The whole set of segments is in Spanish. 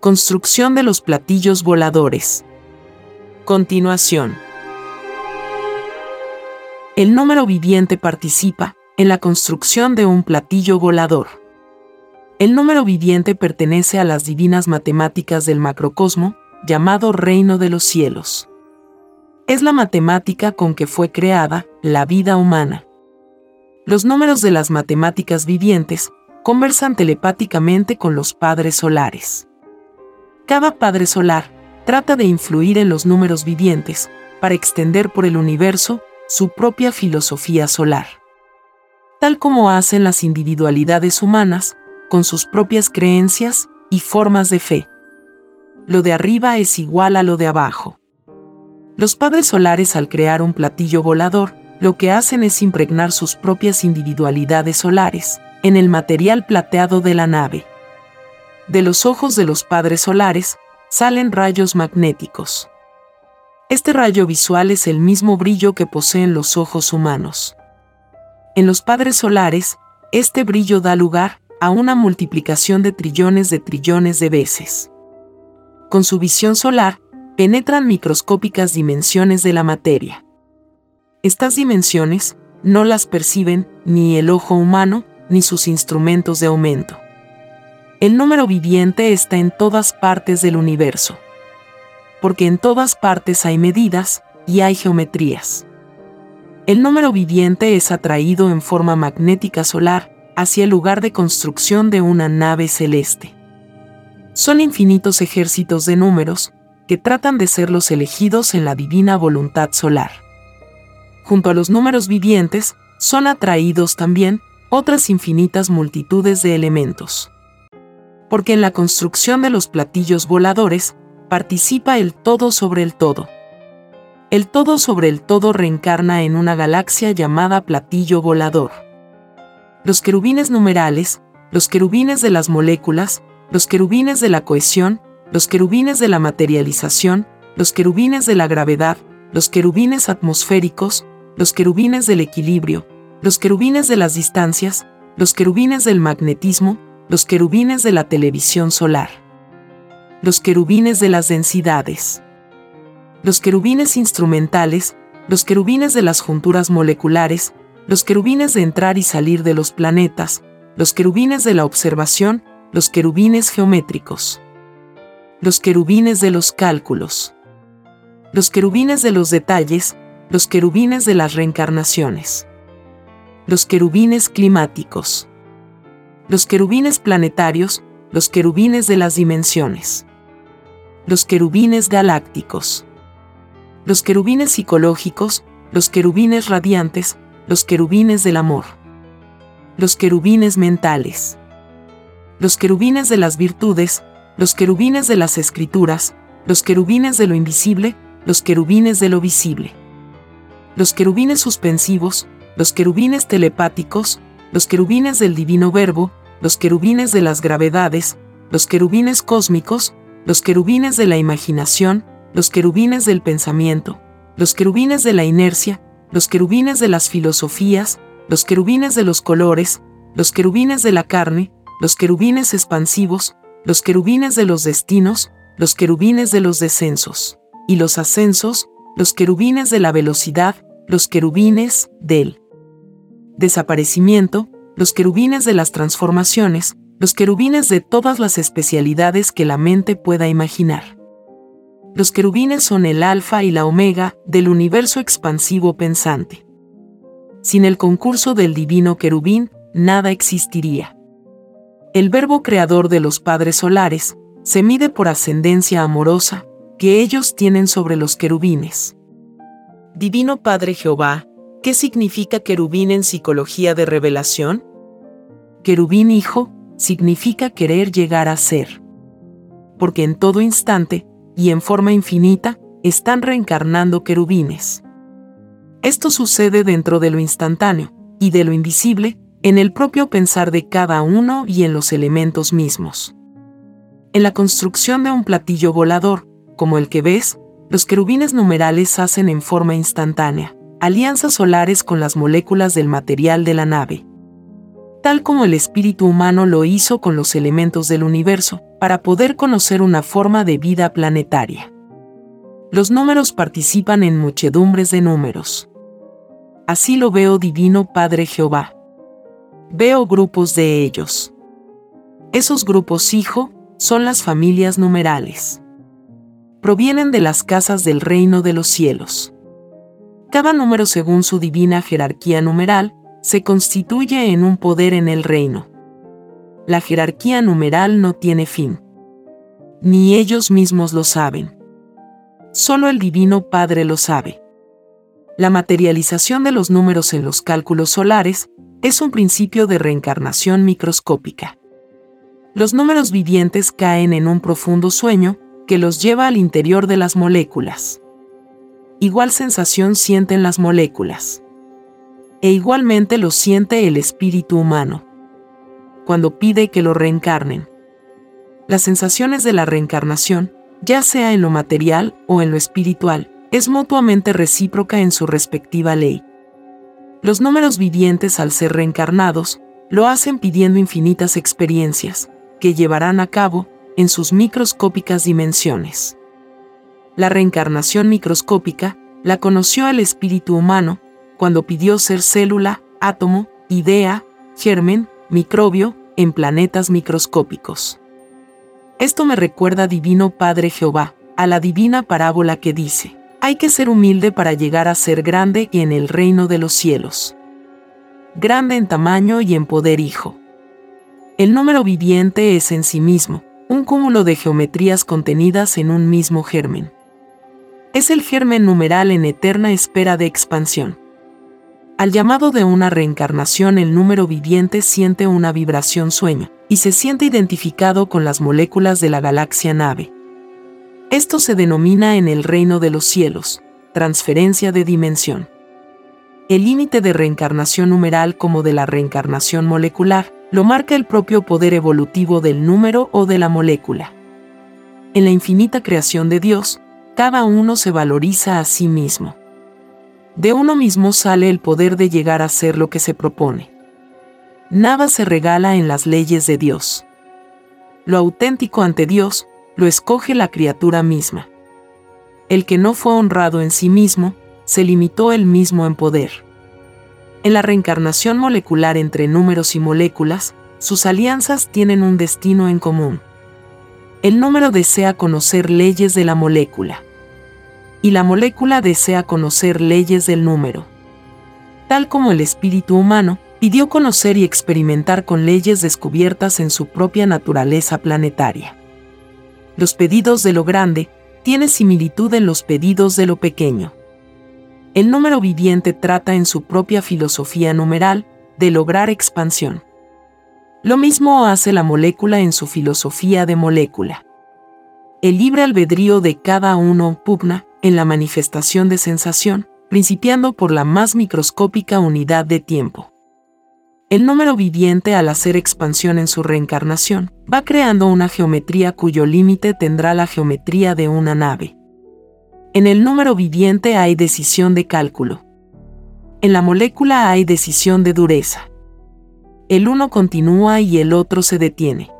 Construcción de los platillos voladores. Continuación. El número viviente participa en la construcción de un platillo volador. El número viviente pertenece a las divinas matemáticas del macrocosmo, llamado reino de los cielos. Es la matemática con que fue creada la vida humana. Los números de las matemáticas vivientes conversan telepáticamente con los padres solares. Cada padre solar trata de influir en los números vivientes para extender por el universo su propia filosofía solar. Tal como hacen las individualidades humanas con sus propias creencias y formas de fe. Lo de arriba es igual a lo de abajo. Los padres solares al crear un platillo volador, lo que hacen es impregnar sus propias individualidades solares en el material plateado de la nave de los ojos de los padres solares, salen rayos magnéticos. Este rayo visual es el mismo brillo que poseen los ojos humanos. En los padres solares, este brillo da lugar a una multiplicación de trillones de trillones de veces. Con su visión solar, penetran microscópicas dimensiones de la materia. Estas dimensiones no las perciben ni el ojo humano ni sus instrumentos de aumento. El número viviente está en todas partes del universo. Porque en todas partes hay medidas y hay geometrías. El número viviente es atraído en forma magnética solar hacia el lugar de construcción de una nave celeste. Son infinitos ejércitos de números que tratan de ser los elegidos en la divina voluntad solar. Junto a los números vivientes, son atraídos también otras infinitas multitudes de elementos porque en la construcción de los platillos voladores participa el todo sobre el todo. El todo sobre el todo reencarna en una galaxia llamada platillo volador. Los querubines numerales, los querubines de las moléculas, los querubines de la cohesión, los querubines de la materialización, los querubines de la gravedad, los querubines atmosféricos, los querubines del equilibrio, los querubines de las distancias, los querubines del magnetismo, los querubines de la televisión solar, los querubines de las densidades, los querubines instrumentales, los querubines de las junturas moleculares, los querubines de entrar y salir de los planetas, los querubines de la observación, los querubines geométricos, los querubines de los cálculos, los querubines de los detalles, los querubines de las reencarnaciones, los querubines climáticos, los querubines planetarios, los querubines de las dimensiones, los querubines galácticos, los querubines psicológicos, los querubines radiantes, los querubines del amor, los querubines mentales, los querubines de las virtudes, los querubines de las escrituras, los querubines de lo invisible, los querubines de lo visible, los querubines suspensivos, los querubines telepáticos, los querubines del divino verbo, los querubines de las gravedades, los querubines cósmicos, los querubines de la imaginación, los querubines del pensamiento, los querubines de la inercia, los querubines de las filosofías, los querubines de los colores, los querubines de la carne, los querubines expansivos, los querubines de los destinos, los querubines de los descensos, y los ascensos, los querubines de la velocidad, los querubines del desaparecimiento, los querubines de las transformaciones, los querubines de todas las especialidades que la mente pueda imaginar. los querubines son el alfa y la omega del universo expansivo pensante. Sin el concurso del divino querubín, nada existiría. El verbo creador de los padres solares se mide por ascendencia amorosa que ellos tienen sobre los querubines. Divino Padre Jehová, ¿qué significa querubín en psicología de revelación? Querubín hijo significa querer llegar a ser. Porque en todo instante, y en forma infinita, están reencarnando querubines. Esto sucede dentro de lo instantáneo y de lo invisible, en el propio pensar de cada uno y en los elementos mismos. En la construcción de un platillo volador, como el que ves, los querubines numerales hacen en forma instantánea alianzas solares con las moléculas del material de la nave. Tal como el espíritu humano lo hizo con los elementos del universo, para poder conocer una forma de vida planetaria. Los números participan en muchedumbres de números. Así lo veo Divino Padre Jehová. Veo grupos de ellos. Esos grupos, hijo, son las familias numerales. Provienen de las casas del reino de los cielos. Cada número según su divina jerarquía numeral, se constituye en un poder en el reino. La jerarquía numeral no tiene fin. Ni ellos mismos lo saben. Solo el Divino Padre lo sabe. La materialización de los números en los cálculos solares es un principio de reencarnación microscópica. Los números vivientes caen en un profundo sueño que los lleva al interior de las moléculas. Igual sensación sienten las moléculas. E igualmente lo siente el espíritu humano. Cuando pide que lo reencarnen. Las sensaciones de la reencarnación, ya sea en lo material o en lo espiritual, es mutuamente recíproca en su respectiva ley. Los números vivientes al ser reencarnados, lo hacen pidiendo infinitas experiencias, que llevarán a cabo en sus microscópicas dimensiones. La reencarnación microscópica la conoció el espíritu humano cuando pidió ser célula, átomo, idea, germen, microbio, en planetas microscópicos. Esto me recuerda Divino Padre Jehová, a la divina parábola que dice, hay que ser humilde para llegar a ser grande en el reino de los cielos. Grande en tamaño y en poder hijo. El número viviente es en sí mismo, un cúmulo de geometrías contenidas en un mismo germen. Es el germen numeral en eterna espera de expansión. Al llamado de una reencarnación el número viviente siente una vibración sueño, y se siente identificado con las moléculas de la galaxia nave. Esto se denomina en el reino de los cielos, transferencia de dimensión. El límite de reencarnación numeral como de la reencarnación molecular lo marca el propio poder evolutivo del número o de la molécula. En la infinita creación de Dios, cada uno se valoriza a sí mismo. De uno mismo sale el poder de llegar a ser lo que se propone. Nada se regala en las leyes de Dios. Lo auténtico ante Dios lo escoge la criatura misma. El que no fue honrado en sí mismo, se limitó él mismo en poder. En la reencarnación molecular entre números y moléculas, sus alianzas tienen un destino en común. El número desea conocer leyes de la molécula. Y la molécula desea conocer leyes del número. Tal como el espíritu humano pidió conocer y experimentar con leyes descubiertas en su propia naturaleza planetaria los pedidos de lo grande, tiene similitud en los pedidos de lo pequeño. El número viviente trata en su propia filosofía numeral de lograr expansión. Lo mismo hace la molécula en su filosofía de molécula. El libre albedrío de cada uno pugna en la manifestación de sensación, principiando por la más microscópica unidad de tiempo. El número viviente al hacer expansión en su reencarnación, va creando una geometría cuyo límite tendrá la geometría de una nave. En el número viviente hay decisión de cálculo. En la molécula hay decisión de dureza. El uno continúa y el otro se detiene.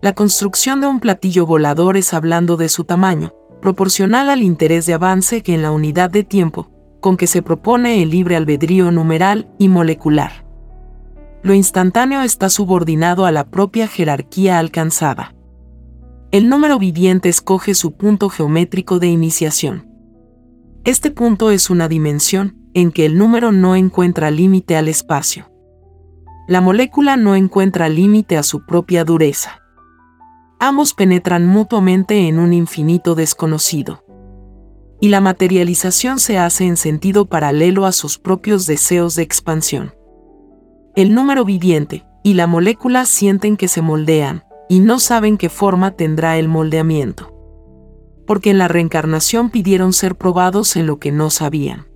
La construcción de un platillo volador es hablando de su tamaño, proporcional al interés de avance que en la unidad de tiempo, con que se propone el libre albedrío numeral y molecular lo instantáneo está subordinado a la propia jerarquía alcanzada. El número viviente escoge su punto geométrico de iniciación. Este punto es una dimensión en que el número no encuentra límite al espacio. La molécula no encuentra límite a su propia dureza. Ambos penetran mutuamente en un infinito desconocido. Y la materialización se hace en sentido paralelo a sus propios deseos de expansión. El número viviente y la molécula sienten que se moldean, y no saben qué forma tendrá el moldeamiento. Porque en la reencarnación pidieron ser probados en lo que no sabían.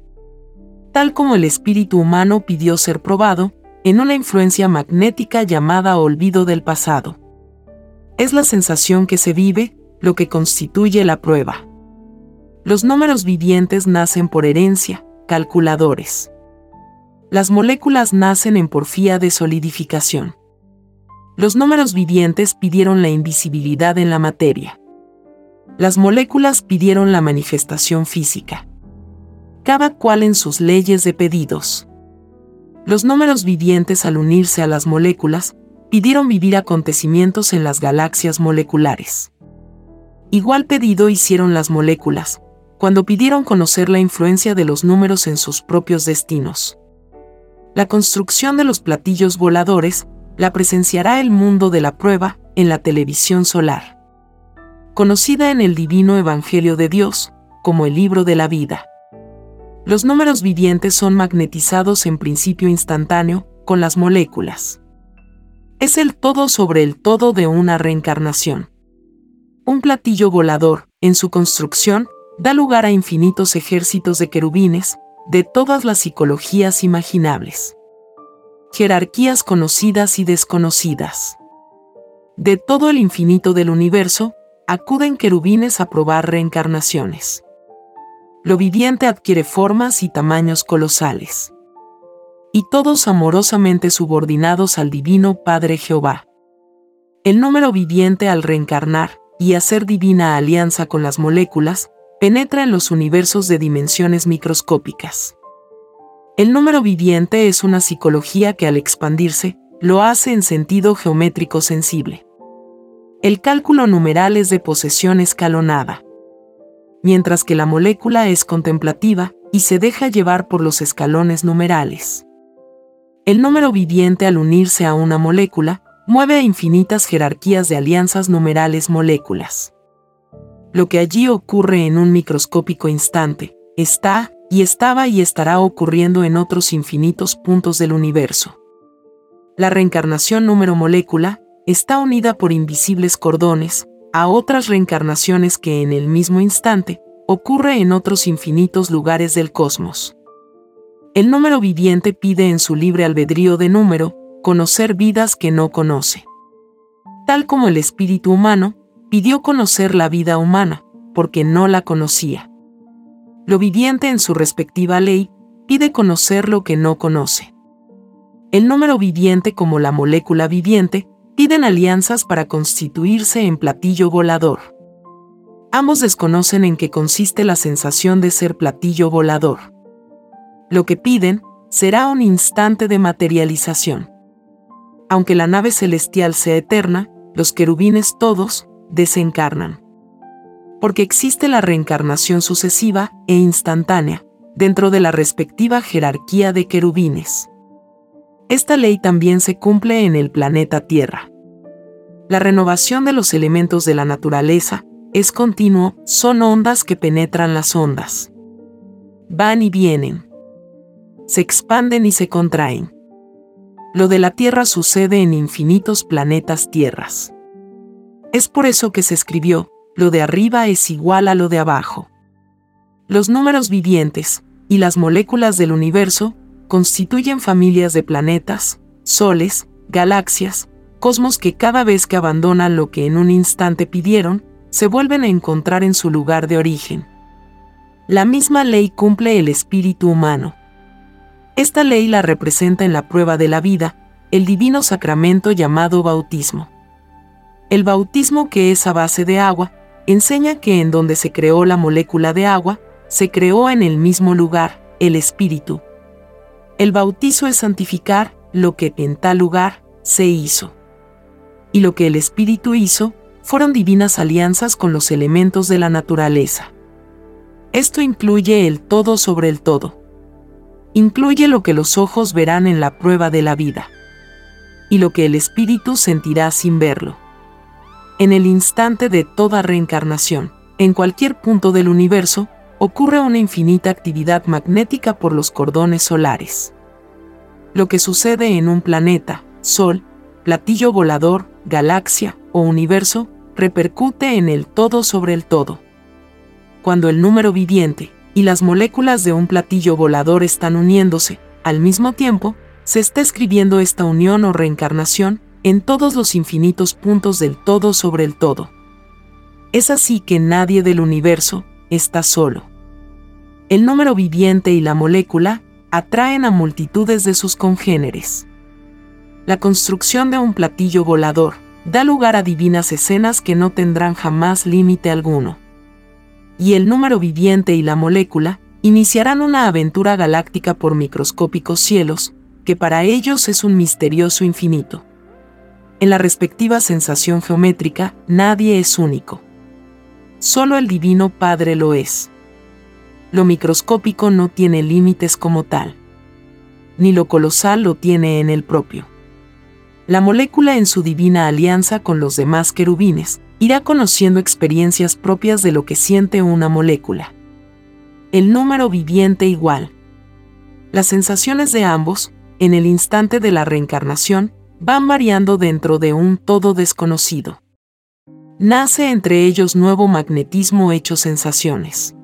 Tal como el espíritu humano pidió ser probado, en una influencia magnética llamada olvido del pasado. Es la sensación que se vive, lo que constituye la prueba. Los números vivientes nacen por herencia, calculadores. Las moléculas nacen en porfía de solidificación. Los números vivientes pidieron la invisibilidad en la materia. Las moléculas pidieron la manifestación física. Cada cual en sus leyes de pedidos. Los números vivientes al unirse a las moléculas, pidieron vivir acontecimientos en las galaxias moleculares. Igual pedido hicieron las moléculas, cuando pidieron conocer la influencia de los números en sus propios destinos. La construcción de los platillos voladores la presenciará el mundo de la prueba en la televisión solar. Conocida en el divino Evangelio de Dios como el libro de la vida. Los números vivientes son magnetizados en principio instantáneo con las moléculas. Es el todo sobre el todo de una reencarnación. Un platillo volador, en su construcción, da lugar a infinitos ejércitos de querubines, de todas las psicologías imaginables jerarquías conocidas y desconocidas. De todo el infinito del universo, acuden querubines a probar reencarnaciones. Lo viviente adquiere formas y tamaños colosales. Y todos amorosamente subordinados al Divino Padre Jehová. El número viviente al reencarnar y hacer divina alianza con las moléculas, penetra en los universos de dimensiones microscópicas. El número viviente es una psicología que al expandirse, lo hace en sentido geométrico sensible. El cálculo numeral es de posesión escalonada. Mientras que la molécula es contemplativa y se deja llevar por los escalones numerales. El número viviente al unirse a una molécula, mueve a infinitas jerarquías de alianzas numerales moléculas. Lo que allí ocurre en un microscópico instante, está, y estaba y estará ocurriendo en otros infinitos puntos del universo. La reencarnación número molécula está unida por invisibles cordones a otras reencarnaciones que en el mismo instante ocurre en otros infinitos lugares del cosmos. El número viviente pide en su libre albedrío de número conocer vidas que no conoce. Tal como el espíritu humano pidió conocer la vida humana, porque no la conocía. Lo viviente en su respectiva ley pide conocer lo que no conoce. El número viviente como la molécula viviente piden alianzas para constituirse en platillo volador. Ambos desconocen en qué consiste la sensación de ser platillo volador. Lo que piden será un instante de materialización. Aunque la nave celestial sea eterna, los querubines todos desencarnan porque existe la reencarnación sucesiva e instantánea dentro de la respectiva jerarquía de querubines. Esta ley también se cumple en el planeta Tierra. La renovación de los elementos de la naturaleza es continuo, son ondas que penetran las ondas. Van y vienen. Se expanden y se contraen. Lo de la Tierra sucede en infinitos planetas tierras. Es por eso que se escribió, lo de arriba es igual a lo de abajo. Los números vivientes y las moléculas del universo constituyen familias de planetas, soles, galaxias, cosmos que cada vez que abandonan lo que en un instante pidieron, se vuelven a encontrar en su lugar de origen. La misma ley cumple el espíritu humano. Esta ley la representa en la prueba de la vida, el divino sacramento llamado bautismo. El bautismo que es a base de agua, enseña que en donde se creó la molécula de agua, se creó en el mismo lugar el Espíritu. El bautizo es santificar lo que en tal lugar se hizo. Y lo que el Espíritu hizo, fueron divinas alianzas con los elementos de la naturaleza. Esto incluye el todo sobre el todo. Incluye lo que los ojos verán en la prueba de la vida y lo que el espíritu sentirá sin verlo. En el instante de toda reencarnación, en cualquier punto del universo, ocurre una infinita actividad magnética por los cordones solares. Lo que sucede en un planeta, Sol, platillo volador, galaxia o universo, repercute en el todo sobre el todo. Cuando el número viviente y las moléculas de un platillo volador están uniéndose, al mismo tiempo, se está escribiendo esta unión o reencarnación en todos los infinitos puntos del todo sobre el todo. Es así que nadie del universo está solo. El número viviente y la molécula atraen a multitudes de sus congéneres. La construcción de un platillo volador da lugar a divinas escenas que no tendrán jamás límite alguno. Y el número viviente y la molécula iniciarán una aventura galáctica por microscópicos cielos, que para ellos es un misterioso infinito. En la respectiva sensación geométrica, nadie es único. Solo el Divino Padre lo es. Lo microscópico no tiene límites como tal. Ni lo colosal lo tiene en el propio. La molécula en su divina alianza con los demás querubines irá conociendo experiencias propias de lo que siente una molécula. El número viviente igual. Las sensaciones de ambos en el instante de la reencarnación, van variando dentro de un todo desconocido. Nace entre ellos nuevo magnetismo hecho sensaciones.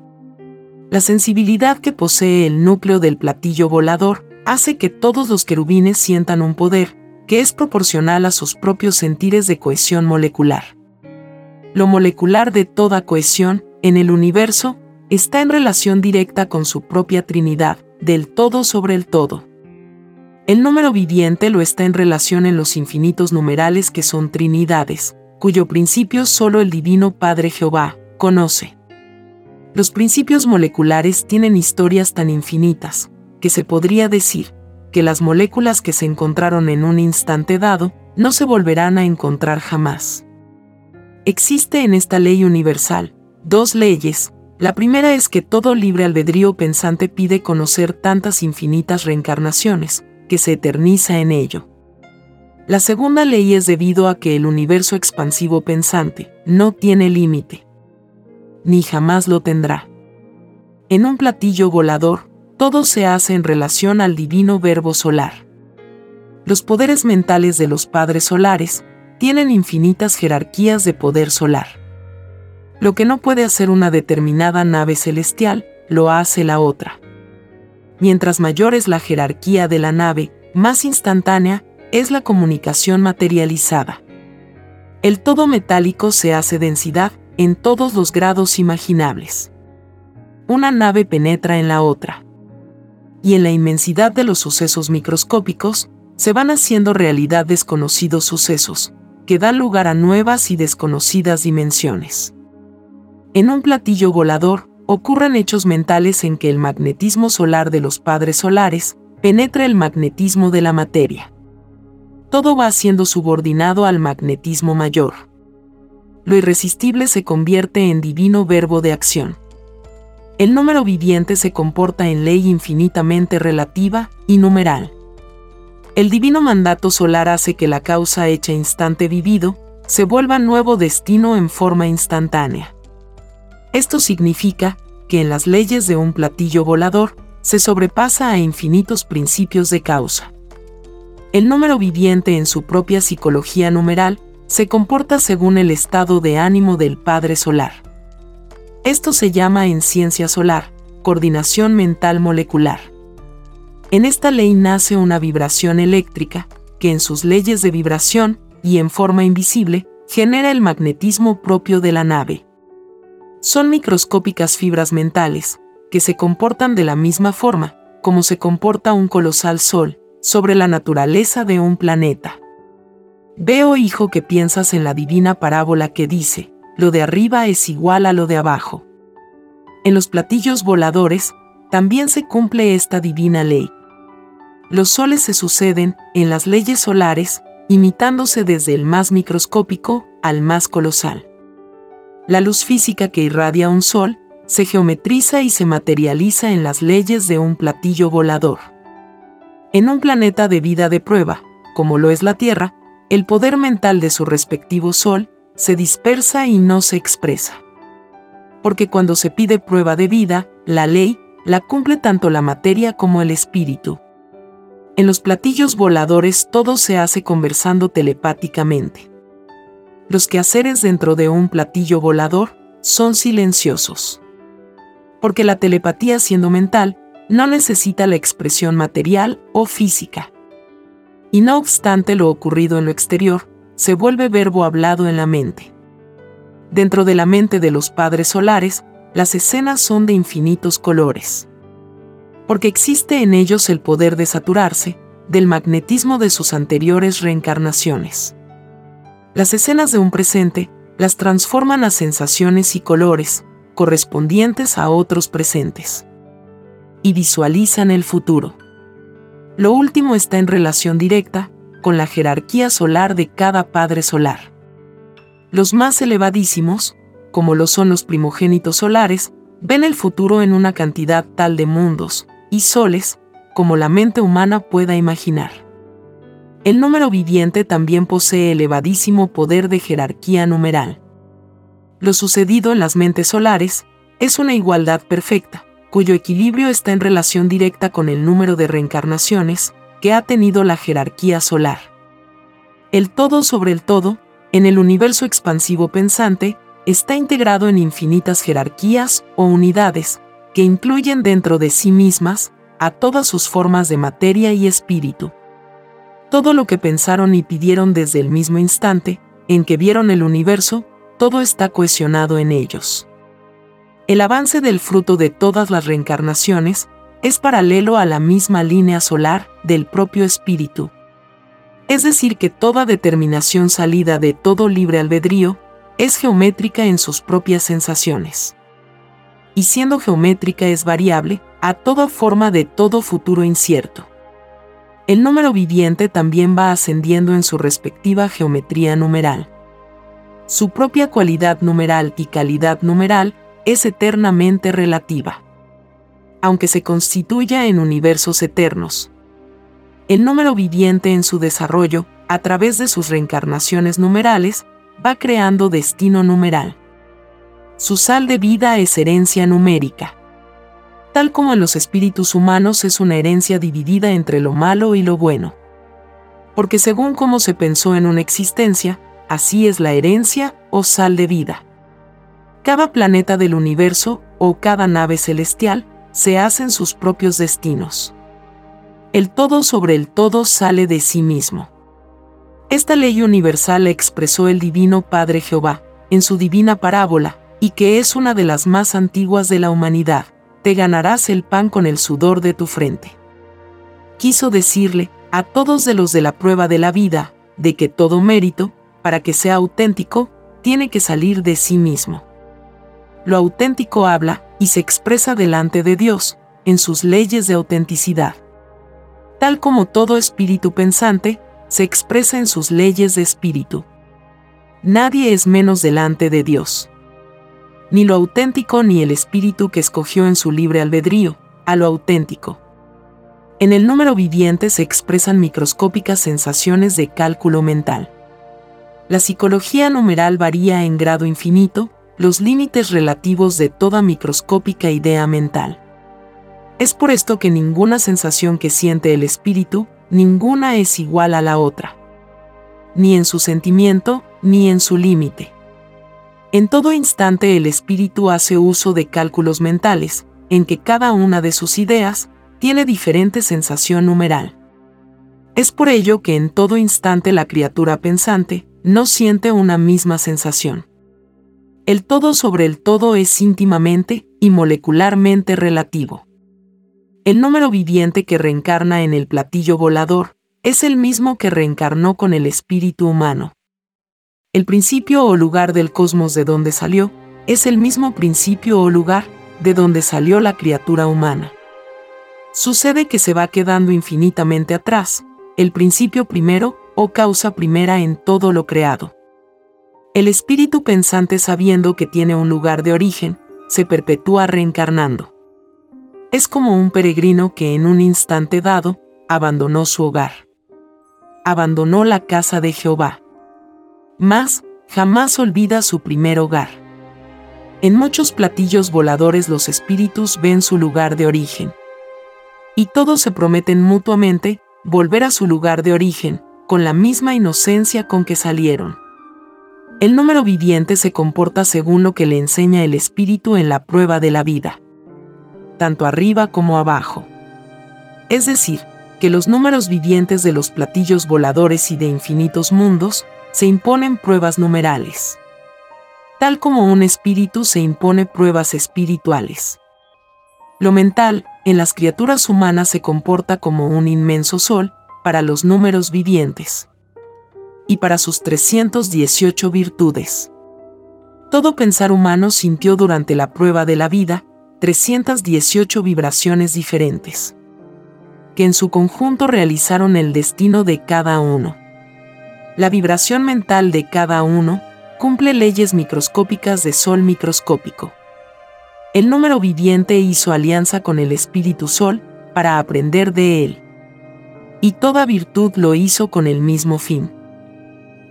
La sensibilidad que posee el núcleo del platillo volador hace que todos los querubines sientan un poder, que es proporcional a sus propios sentires de cohesión molecular. Lo molecular de toda cohesión, en el universo, está en relación directa con su propia Trinidad, del todo sobre el todo. El número viviente lo está en relación en los infinitos numerales que son trinidades, cuyo principio solo el Divino Padre Jehová conoce. Los principios moleculares tienen historias tan infinitas, que se podría decir, que las moléculas que se encontraron en un instante dado, no se volverán a encontrar jamás. Existe en esta ley universal, dos leyes, la primera es que todo libre albedrío pensante pide conocer tantas infinitas reencarnaciones, que se eterniza en ello. La segunda ley es debido a que el universo expansivo pensante no tiene límite, ni jamás lo tendrá. En un platillo volador, todo se hace en relación al divino verbo solar. Los poderes mentales de los padres solares tienen infinitas jerarquías de poder solar. Lo que no puede hacer una determinada nave celestial, lo hace la otra. Mientras mayor es la jerarquía de la nave, más instantánea es la comunicación materializada. El todo metálico se hace densidad en todos los grados imaginables. Una nave penetra en la otra. Y en la inmensidad de los sucesos microscópicos, se van haciendo realidad desconocidos sucesos, que dan lugar a nuevas y desconocidas dimensiones. En un platillo volador, ocurren hechos mentales en que el magnetismo solar de los padres solares penetra el magnetismo de la materia. Todo va siendo subordinado al magnetismo mayor. Lo irresistible se convierte en divino verbo de acción. El número viviente se comporta en ley infinitamente relativa y numeral. El divino mandato solar hace que la causa hecha instante vivido se vuelva nuevo destino en forma instantánea. Esto significa que en las leyes de un platillo volador se sobrepasa a infinitos principios de causa. El número viviente en su propia psicología numeral se comporta según el estado de ánimo del Padre Solar. Esto se llama en ciencia solar, coordinación mental molecular. En esta ley nace una vibración eléctrica, que en sus leyes de vibración, y en forma invisible, genera el magnetismo propio de la nave son microscópicas fibras mentales, que se comportan de la misma forma, como se comporta un colosal sol, sobre la naturaleza de un planeta. Veo, hijo, que piensas en la divina parábola que dice, lo de arriba es igual a lo de abajo. En los platillos voladores, también se cumple esta divina ley. Los soles se suceden, en las leyes solares, imitándose desde el más microscópico al más colosal. La luz física que irradia un sol se geometriza y se materializa en las leyes de un platillo volador. En un planeta de vida de prueba, como lo es la Tierra, el poder mental de su respectivo sol se dispersa y no se expresa. Porque cuando se pide prueba de vida, la ley la cumple tanto la materia como el espíritu. En los platillos voladores todo se hace conversando telepáticamente. Los quehaceres dentro de un platillo volador son silenciosos. Porque la telepatía siendo mental, no necesita la expresión material o física. Y no obstante lo ocurrido en lo exterior, se vuelve verbo hablado en la mente. Dentro de la mente de los padres solares, las escenas son de infinitos colores. Porque existe en ellos el poder de saturarse del magnetismo de sus anteriores reencarnaciones. Las escenas de un presente las transforman a sensaciones y colores correspondientes a otros presentes. Y visualizan el futuro. Lo último está en relación directa con la jerarquía solar de cada padre solar. Los más elevadísimos, como lo son los primogénitos solares, ven el futuro en una cantidad tal de mundos y soles como la mente humana pueda imaginar. El número viviente también posee elevadísimo poder de jerarquía numeral. Lo sucedido en las mentes solares es una igualdad perfecta, cuyo equilibrio está en relación directa con el número de reencarnaciones que ha tenido la jerarquía solar. El todo sobre el todo, en el universo expansivo pensante, está integrado en infinitas jerarquías o unidades, que incluyen dentro de sí mismas a todas sus formas de materia y espíritu. Todo lo que pensaron y pidieron desde el mismo instante en que vieron el universo, todo está cohesionado en ellos. El avance del fruto de todas las reencarnaciones es paralelo a la misma línea solar del propio espíritu. Es decir, que toda determinación salida de todo libre albedrío es geométrica en sus propias sensaciones. Y siendo geométrica es variable a toda forma de todo futuro incierto. El número viviente también va ascendiendo en su respectiva geometría numeral. Su propia cualidad numeral y calidad numeral es eternamente relativa. Aunque se constituya en universos eternos. El número viviente en su desarrollo, a través de sus reencarnaciones numerales, va creando destino numeral. Su sal de vida es herencia numérica. Tal como en los espíritus humanos es una herencia dividida entre lo malo y lo bueno. Porque según como se pensó en una existencia, así es la herencia o sal de vida. Cada planeta del universo o cada nave celestial se hacen sus propios destinos. El todo sobre el todo sale de sí mismo. Esta ley universal la expresó el Divino Padre Jehová, en su divina parábola, y que es una de las más antiguas de la humanidad, te ganarás el pan con el sudor de tu frente. Quiso decirle, a todos de los de la prueba de la vida, de que todo mérito, para que sea auténtico, tiene que salir de sí mismo. Lo auténtico habla y se expresa delante de Dios, en sus leyes de autenticidad. Tal como todo espíritu pensante, se expresa en sus leyes de espíritu. Nadie es menos delante de Dios. Ni lo auténtico ni el espíritu que escogió en su libre albedrío, a lo auténtico. En el número viviente se expresan microscópicas sensaciones de cálculo mental. La psicología numeral varía en grado infinito los límites relativos de toda microscópica idea mental. Es por esto que ninguna sensación que siente el espíritu ninguna es igual a la otra, ni en su sentimiento, ni en su límite. En todo instante el espíritu hace uso de cálculos mentales, en que cada una de sus ideas tiene diferente sensación numeral. Es por ello que en todo instante la criatura pensante no siente una misma sensación. El todo sobre el todo es íntimamente y molecularmente relativo. El número viviente que reencarna en el platillo volador es el mismo que reencarnó con el espíritu humano. El principio o lugar del cosmos de donde salió es el mismo principio o lugar de donde salió la criatura humana. Sucede que se va quedando infinitamente atrás, el principio primero o causa primera en todo lo creado. El espíritu pensante sabiendo que tiene un lugar de origen, se perpetúa reencarnando. Es como un peregrino que en un instante dado, abandonó su hogar. Abandonó la casa de Jehová. Mas, jamás olvida su primer hogar. En muchos platillos voladores los espíritus ven su lugar de origen. Y todos se prometen mutuamente volver a su lugar de origen, con la misma inocencia con que salieron. El número viviente se comporta según lo que le enseña el espíritu en la prueba de la vida, tanto arriba como abajo. Es decir, que los números vivientes de los platillos voladores y de infinitos mundos se imponen pruebas numerales, tal como un espíritu se impone pruebas espirituales. Lo mental, en las criaturas humanas se comporta como un inmenso sol para los números vivientes y para sus 318 virtudes. Todo pensar humano sintió durante la prueba de la vida 318 vibraciones diferentes, que en su conjunto realizaron el destino de cada uno. La vibración mental de cada uno cumple leyes microscópicas de sol microscópico. El número viviente hizo alianza con el espíritu sol para aprender de él. Y toda virtud lo hizo con el mismo fin.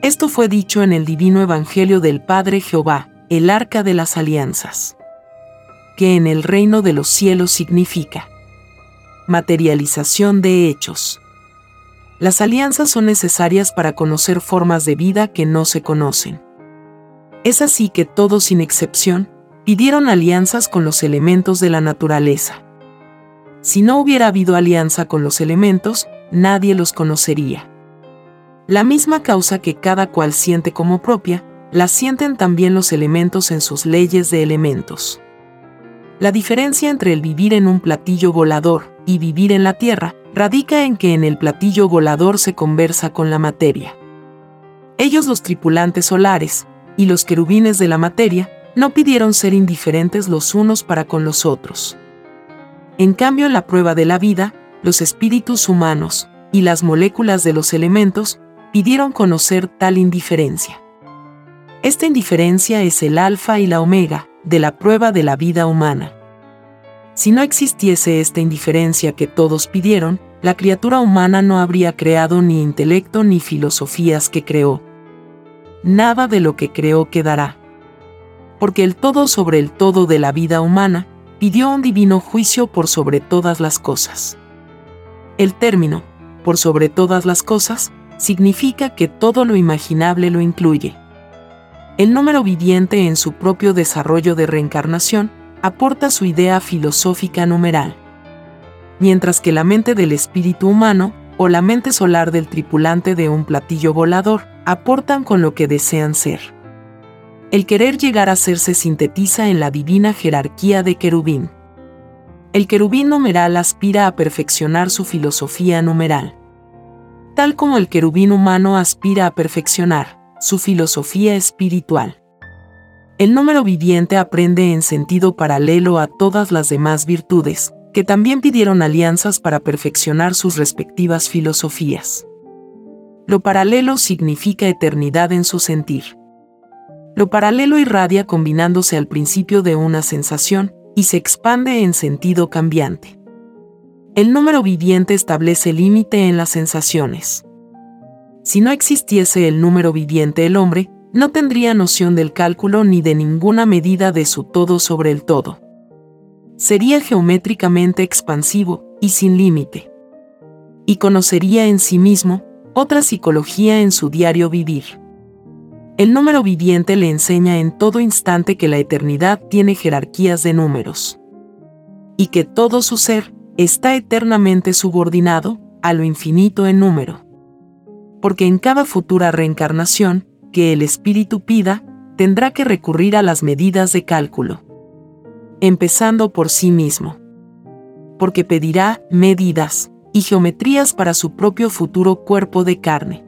Esto fue dicho en el divino Evangelio del Padre Jehová, el arca de las alianzas, que en el reino de los cielos significa materialización de hechos. Las alianzas son necesarias para conocer formas de vida que no se conocen. Es así que todos sin excepción pidieron alianzas con los elementos de la naturaleza. Si no hubiera habido alianza con los elementos, nadie los conocería. La misma causa que cada cual siente como propia, la sienten también los elementos en sus leyes de elementos. La diferencia entre el vivir en un platillo volador y vivir en la Tierra radica en que en el platillo volador se conversa con la materia. Ellos los tripulantes solares y los querubines de la materia no pidieron ser indiferentes los unos para con los otros. En cambio, en la prueba de la vida, los espíritus humanos y las moléculas de los elementos pidieron conocer tal indiferencia. Esta indiferencia es el alfa y la omega de la prueba de la vida humana. Si no existiese esta indiferencia que todos pidieron, la criatura humana no habría creado ni intelecto ni filosofías que creó. Nada de lo que creó quedará. Porque el todo sobre el todo de la vida humana pidió un divino juicio por sobre todas las cosas. El término, por sobre todas las cosas, significa que todo lo imaginable lo incluye. El número viviente en su propio desarrollo de reencarnación aporta su idea filosófica numeral. Mientras que la mente del espíritu humano o la mente solar del tripulante de un platillo volador aportan con lo que desean ser. El querer llegar a ser se sintetiza en la divina jerarquía de querubín. El querubín numeral aspira a perfeccionar su filosofía numeral tal como el querubín humano aspira a perfeccionar su filosofía espiritual. El número viviente aprende en sentido paralelo a todas las demás virtudes, que también pidieron alianzas para perfeccionar sus respectivas filosofías. Lo paralelo significa eternidad en su sentir. Lo paralelo irradia combinándose al principio de una sensación y se expande en sentido cambiante. El número viviente establece límite en las sensaciones. Si no existiese el número viviente el hombre, no tendría noción del cálculo ni de ninguna medida de su todo sobre el todo. Sería geométricamente expansivo y sin límite. Y conocería en sí mismo otra psicología en su diario vivir. El número viviente le enseña en todo instante que la eternidad tiene jerarquías de números. Y que todo su ser está eternamente subordinado a lo infinito en número. Porque en cada futura reencarnación que el espíritu pida, tendrá que recurrir a las medidas de cálculo. Empezando por sí mismo. Porque pedirá medidas y geometrías para su propio futuro cuerpo de carne.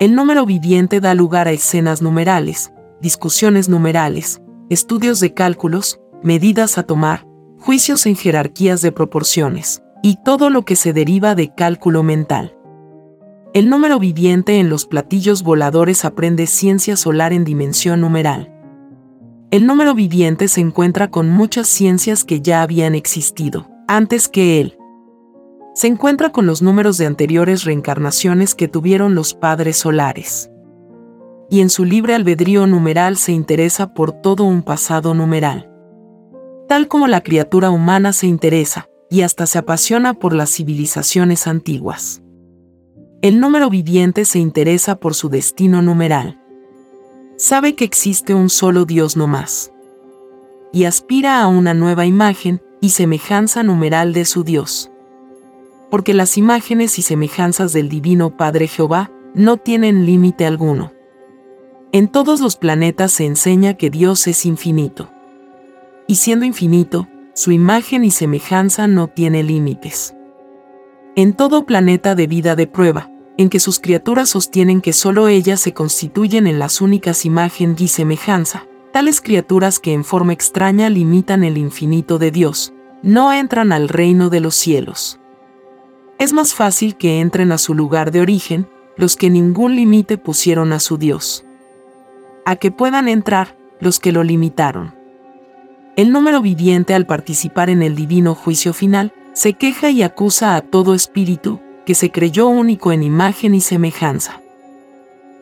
El número viviente da lugar a escenas numerales, discusiones numerales, estudios de cálculos, medidas a tomar, juicios en jerarquías de proporciones, y todo lo que se deriva de cálculo mental. El número viviente en los platillos voladores aprende ciencia solar en dimensión numeral. El número viviente se encuentra con muchas ciencias que ya habían existido antes que él. Se encuentra con los números de anteriores reencarnaciones que tuvieron los padres solares. Y en su libre albedrío numeral se interesa por todo un pasado numeral. Tal como la criatura humana se interesa, y hasta se apasiona por las civilizaciones antiguas. El número viviente se interesa por su destino numeral. Sabe que existe un solo Dios no más. Y aspira a una nueva imagen y semejanza numeral de su Dios porque las imágenes y semejanzas del Divino Padre Jehová no tienen límite alguno. En todos los planetas se enseña que Dios es infinito. Y siendo infinito, su imagen y semejanza no tiene límites. En todo planeta de vida de prueba, en que sus criaturas sostienen que solo ellas se constituyen en las únicas imagen y semejanza, tales criaturas que en forma extraña limitan el infinito de Dios, no entran al reino de los cielos es más fácil que entren a su lugar de origen los que ningún límite pusieron a su Dios. A que puedan entrar los que lo limitaron. El número viviente al participar en el divino juicio final se queja y acusa a todo espíritu que se creyó único en imagen y semejanza.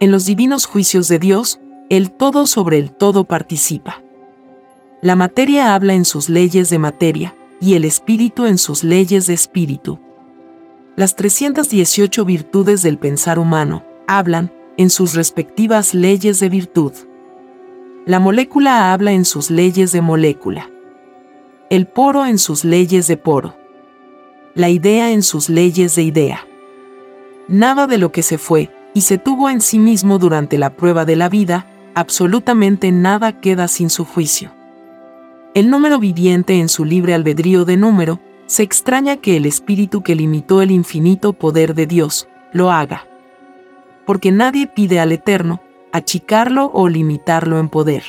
En los divinos juicios de Dios, el todo sobre el todo participa. La materia habla en sus leyes de materia, y el espíritu en sus leyes de espíritu. Las 318 virtudes del pensar humano hablan en sus respectivas leyes de virtud. La molécula habla en sus leyes de molécula. El poro en sus leyes de poro. La idea en sus leyes de idea. Nada de lo que se fue y se tuvo en sí mismo durante la prueba de la vida, absolutamente nada queda sin su juicio. El número viviente en su libre albedrío de número se extraña que el espíritu que limitó el infinito poder de Dios lo haga. Porque nadie pide al Eterno achicarlo o limitarlo en poder.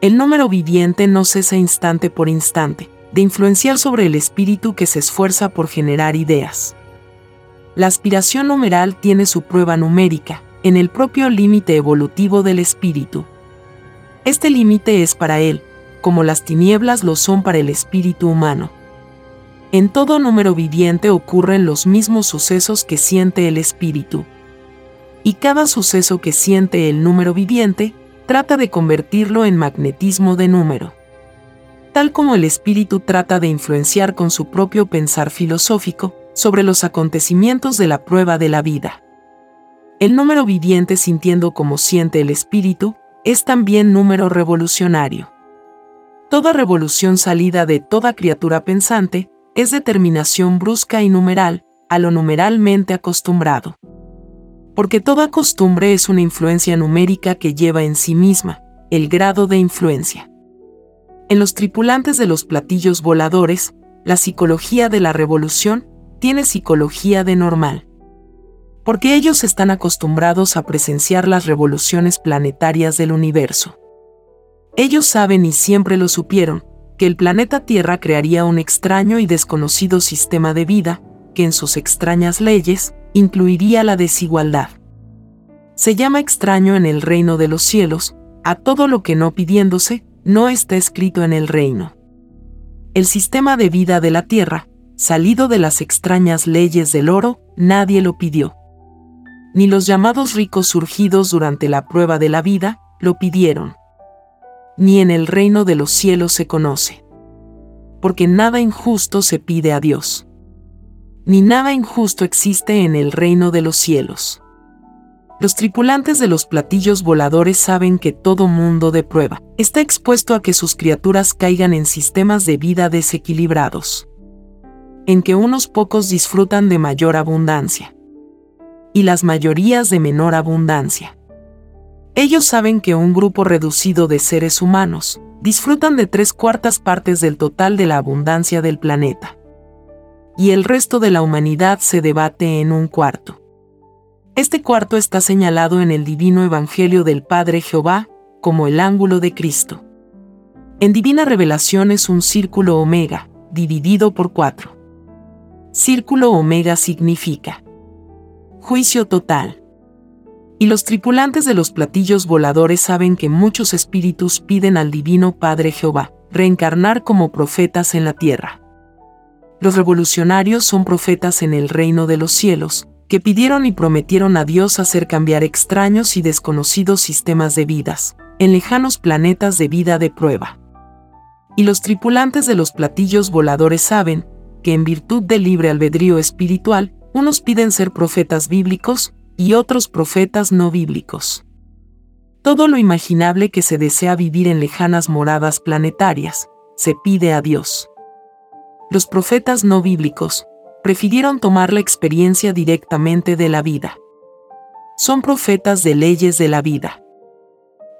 El número viviente no cesa instante por instante de influenciar sobre el espíritu que se esfuerza por generar ideas. La aspiración numeral tiene su prueba numérica en el propio límite evolutivo del espíritu. Este límite es para él, como las tinieblas lo son para el espíritu humano. En todo número viviente ocurren los mismos sucesos que siente el espíritu. Y cada suceso que siente el número viviente trata de convertirlo en magnetismo de número. Tal como el espíritu trata de influenciar con su propio pensar filosófico sobre los acontecimientos de la prueba de la vida. El número viviente sintiendo como siente el espíritu es también número revolucionario. Toda revolución salida de toda criatura pensante es determinación brusca y numeral, a lo numeralmente acostumbrado. Porque toda costumbre es una influencia numérica que lleva en sí misma el grado de influencia. En los tripulantes de los platillos voladores, la psicología de la revolución tiene psicología de normal. Porque ellos están acostumbrados a presenciar las revoluciones planetarias del universo. Ellos saben y siempre lo supieron, que el planeta Tierra crearía un extraño y desconocido sistema de vida, que en sus extrañas leyes incluiría la desigualdad. Se llama extraño en el reino de los cielos, a todo lo que no pidiéndose, no está escrito en el reino. El sistema de vida de la Tierra, salido de las extrañas leyes del oro, nadie lo pidió. Ni los llamados ricos surgidos durante la prueba de la vida, lo pidieron ni en el reino de los cielos se conoce. Porque nada injusto se pide a Dios. Ni nada injusto existe en el reino de los cielos. Los tripulantes de los platillos voladores saben que todo mundo de prueba está expuesto a que sus criaturas caigan en sistemas de vida desequilibrados, en que unos pocos disfrutan de mayor abundancia y las mayorías de menor abundancia. Ellos saben que un grupo reducido de seres humanos disfrutan de tres cuartas partes del total de la abundancia del planeta. Y el resto de la humanidad se debate en un cuarto. Este cuarto está señalado en el divino Evangelio del Padre Jehová como el ángulo de Cristo. En divina revelación es un círculo omega, dividido por cuatro. Círculo omega significa juicio total. Y los tripulantes de los platillos voladores saben que muchos espíritus piden al Divino Padre Jehová reencarnar como profetas en la tierra. Los revolucionarios son profetas en el reino de los cielos, que pidieron y prometieron a Dios hacer cambiar extraños y desconocidos sistemas de vidas, en lejanos planetas de vida de prueba. Y los tripulantes de los platillos voladores saben que en virtud del libre albedrío espiritual, unos piden ser profetas bíblicos y otros profetas no bíblicos. Todo lo imaginable que se desea vivir en lejanas moradas planetarias, se pide a Dios. Los profetas no bíblicos prefirieron tomar la experiencia directamente de la vida. Son profetas de leyes de la vida.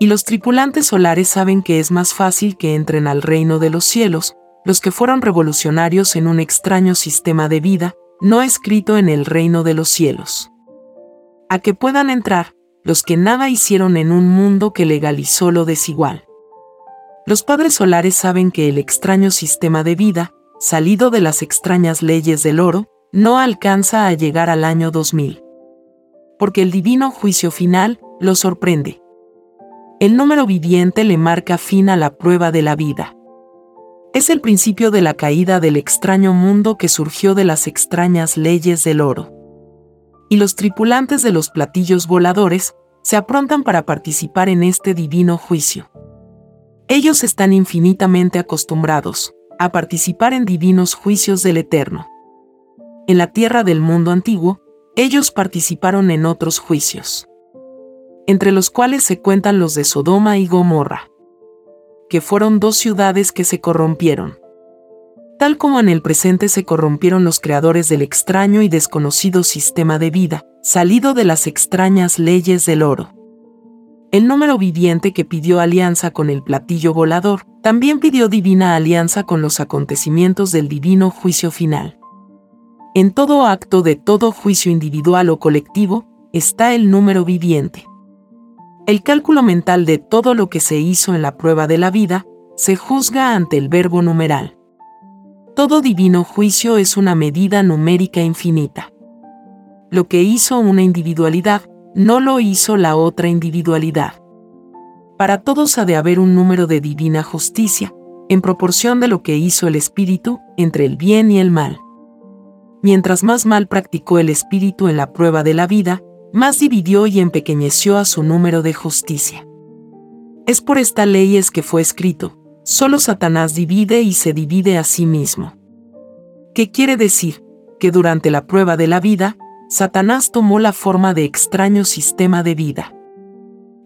Y los tripulantes solares saben que es más fácil que entren al reino de los cielos los que fueron revolucionarios en un extraño sistema de vida, no escrito en el reino de los cielos. A que puedan entrar los que nada hicieron en un mundo que legalizó lo desigual. Los padres solares saben que el extraño sistema de vida, salido de las extrañas leyes del oro, no alcanza a llegar al año 2000. Porque el divino juicio final lo sorprende. El número viviente le marca fin a la prueba de la vida. Es el principio de la caída del extraño mundo que surgió de las extrañas leyes del oro. Y los tripulantes de los platillos voladores se aprontan para participar en este divino juicio. Ellos están infinitamente acostumbrados a participar en divinos juicios del Eterno. En la tierra del mundo antiguo, ellos participaron en otros juicios, entre los cuales se cuentan los de Sodoma y Gomorra que fueron dos ciudades que se corrompieron. Tal como en el presente se corrompieron los creadores del extraño y desconocido sistema de vida, salido de las extrañas leyes del oro. El número viviente que pidió alianza con el platillo volador, también pidió divina alianza con los acontecimientos del divino juicio final. En todo acto de todo juicio individual o colectivo, está el número viviente. El cálculo mental de todo lo que se hizo en la prueba de la vida se juzga ante el verbo numeral. Todo divino juicio es una medida numérica infinita. Lo que hizo una individualidad no lo hizo la otra individualidad. Para todos ha de haber un número de divina justicia, en proporción de lo que hizo el espíritu entre el bien y el mal. Mientras más mal practicó el espíritu en la prueba de la vida, más dividió y empequeñeció a su número de justicia. Es por esta ley es que fue escrito, solo Satanás divide y se divide a sí mismo. ¿Qué quiere decir? Que durante la prueba de la vida, Satanás tomó la forma de extraño sistema de vida.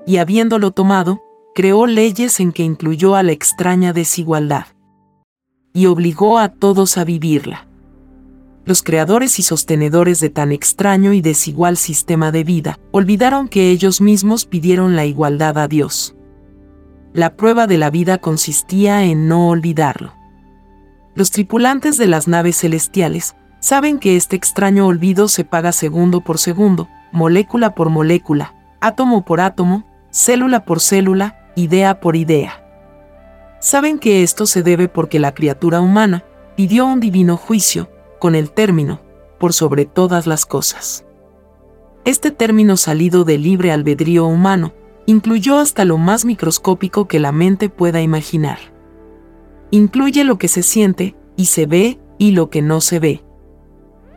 Y habiéndolo tomado, creó leyes en que incluyó a la extraña desigualdad. Y obligó a todos a vivirla los creadores y sostenedores de tan extraño y desigual sistema de vida, olvidaron que ellos mismos pidieron la igualdad a Dios. La prueba de la vida consistía en no olvidarlo. Los tripulantes de las naves celestiales saben que este extraño olvido se paga segundo por segundo, molécula por molécula, átomo por átomo, célula por célula, idea por idea. Saben que esto se debe porque la criatura humana pidió un divino juicio, con el término, por sobre todas las cosas. Este término salido del libre albedrío humano, incluyó hasta lo más microscópico que la mente pueda imaginar. Incluye lo que se siente, y se ve, y lo que no se ve.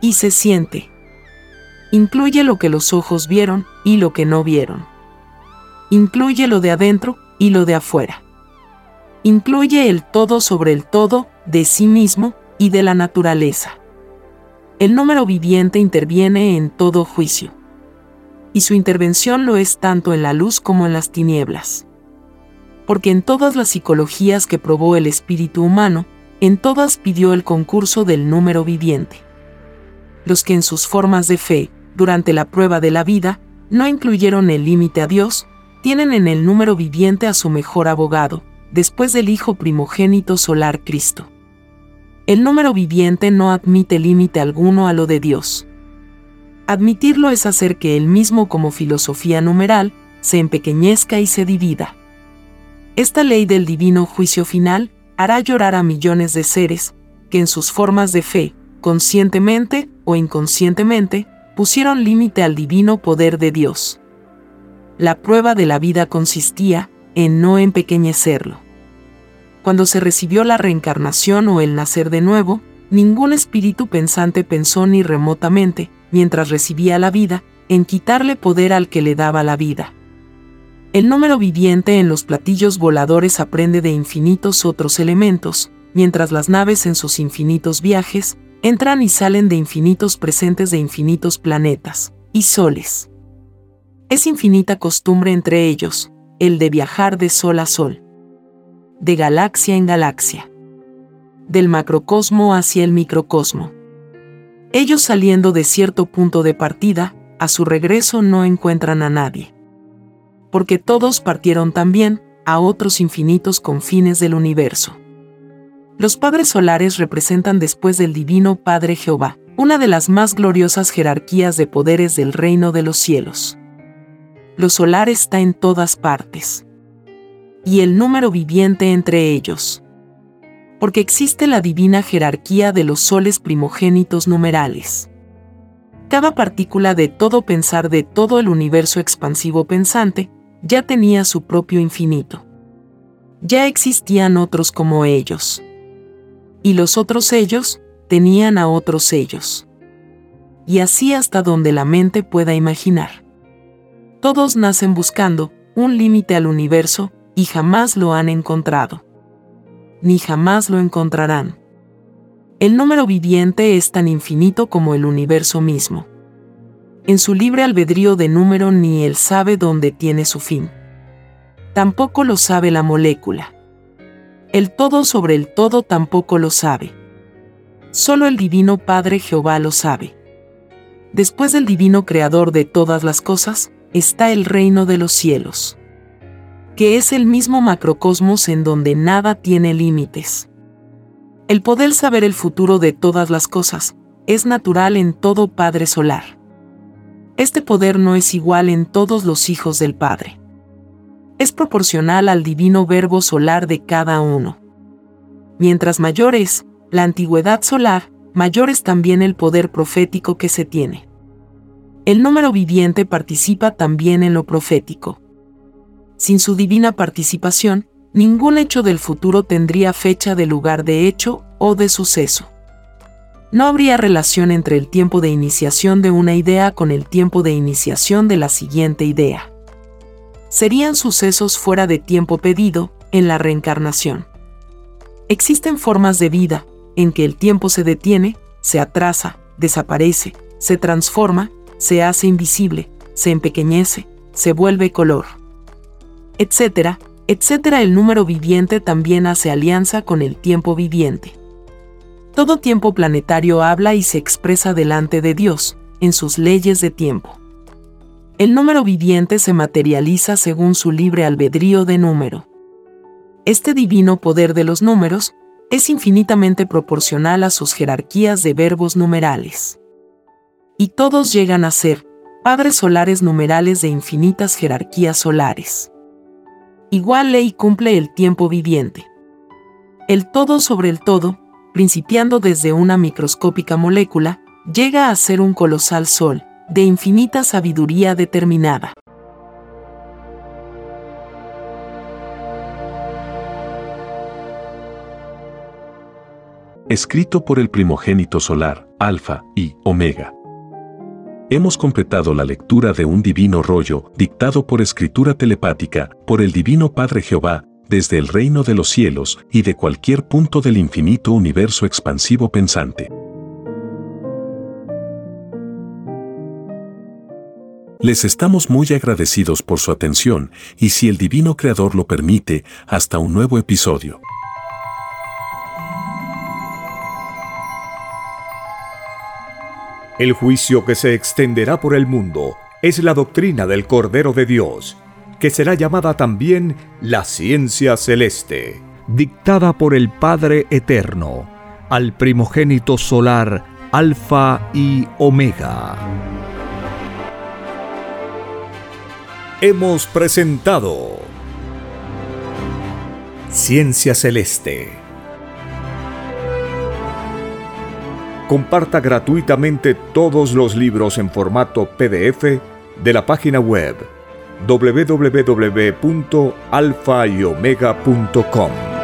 Y se siente. Incluye lo que los ojos vieron, y lo que no vieron. Incluye lo de adentro, y lo de afuera. Incluye el todo sobre el todo, de sí mismo, y de la naturaleza el número viviente interviene en todo juicio. Y su intervención lo es tanto en la luz como en las tinieblas. Porque en todas las psicologías que probó el espíritu humano, en todas pidió el concurso del número viviente. Los que en sus formas de fe, durante la prueba de la vida, no incluyeron el límite a Dios, tienen en el número viviente a su mejor abogado, después del Hijo primogénito solar Cristo. El número viviente no admite límite alguno a lo de Dios. Admitirlo es hacer que él mismo como filosofía numeral se empequeñezca y se divida. Esta ley del divino juicio final hará llorar a millones de seres que en sus formas de fe, conscientemente o inconscientemente, pusieron límite al divino poder de Dios. La prueba de la vida consistía en no empequeñecerlo. Cuando se recibió la reencarnación o el nacer de nuevo, ningún espíritu pensante pensó ni remotamente, mientras recibía la vida, en quitarle poder al que le daba la vida. El número viviente en los platillos voladores aprende de infinitos otros elementos, mientras las naves en sus infinitos viajes entran y salen de infinitos presentes de infinitos planetas y soles. Es infinita costumbre entre ellos, el de viajar de sol a sol, de galaxia en galaxia, del macrocosmo hacia el microcosmo. Ellos saliendo de cierto punto de partida, a su regreso no encuentran a nadie. Porque todos partieron también a otros infinitos confines del universo. Los padres solares representan después del Divino Padre Jehová, una de las más gloriosas jerarquías de poderes del reino de los cielos. Lo solar está en todas partes. Y el número viviente entre ellos. Porque existe la divina jerarquía de los soles primogénitos numerales. Cada partícula de todo pensar de todo el universo expansivo pensante ya tenía su propio infinito. Ya existían otros como ellos y los otros sellos tenían a otros sellos. Y así hasta donde la mente pueda imaginar. Todos nacen buscando un límite al universo y jamás lo han encontrado. Ni jamás lo encontrarán. El número viviente es tan infinito como el universo mismo. En su libre albedrío de número ni él sabe dónde tiene su fin. Tampoco lo sabe la molécula. El todo sobre el todo tampoco lo sabe. Solo el Divino Padre Jehová lo sabe. Después del Divino Creador de todas las cosas, está el reino de los cielos, que es el mismo macrocosmos en donde nada tiene límites. El poder saber el futuro de todas las cosas es natural en todo Padre solar. Este poder no es igual en todos los hijos del Padre es proporcional al divino verbo solar de cada uno. Mientras mayor es la antigüedad solar, mayor es también el poder profético que se tiene. El número viviente participa también en lo profético. Sin su divina participación, ningún hecho del futuro tendría fecha de lugar de hecho o de suceso. No habría relación entre el tiempo de iniciación de una idea con el tiempo de iniciación de la siguiente idea serían sucesos fuera de tiempo pedido en la reencarnación. Existen formas de vida en que el tiempo se detiene, se atrasa, desaparece, se transforma, se hace invisible, se empequeñece, se vuelve color, etcétera, etcétera. El número viviente también hace alianza con el tiempo viviente. Todo tiempo planetario habla y se expresa delante de Dios, en sus leyes de tiempo. El número viviente se materializa según su libre albedrío de número. Este divino poder de los números es infinitamente proporcional a sus jerarquías de verbos numerales. Y todos llegan a ser padres solares numerales de infinitas jerarquías solares. Igual ley cumple el tiempo viviente. El todo sobre el todo, principiando desde una microscópica molécula, llega a ser un colosal sol, de infinita sabiduría determinada. Escrito por el primogénito solar, Alfa y Omega. Hemos completado la lectura de un divino rollo, dictado por escritura telepática, por el Divino Padre Jehová, desde el reino de los cielos y de cualquier punto del infinito universo expansivo pensante. Les estamos muy agradecidos por su atención y si el Divino Creador lo permite, hasta un nuevo episodio. El juicio que se extenderá por el mundo es la doctrina del Cordero de Dios, que será llamada también la ciencia celeste, dictada por el Padre Eterno, al primogénito solar Alfa y Omega. Hemos presentado Ciencia Celeste. Comparta gratuitamente todos los libros en formato PDF de la página web www.alfayomega.com.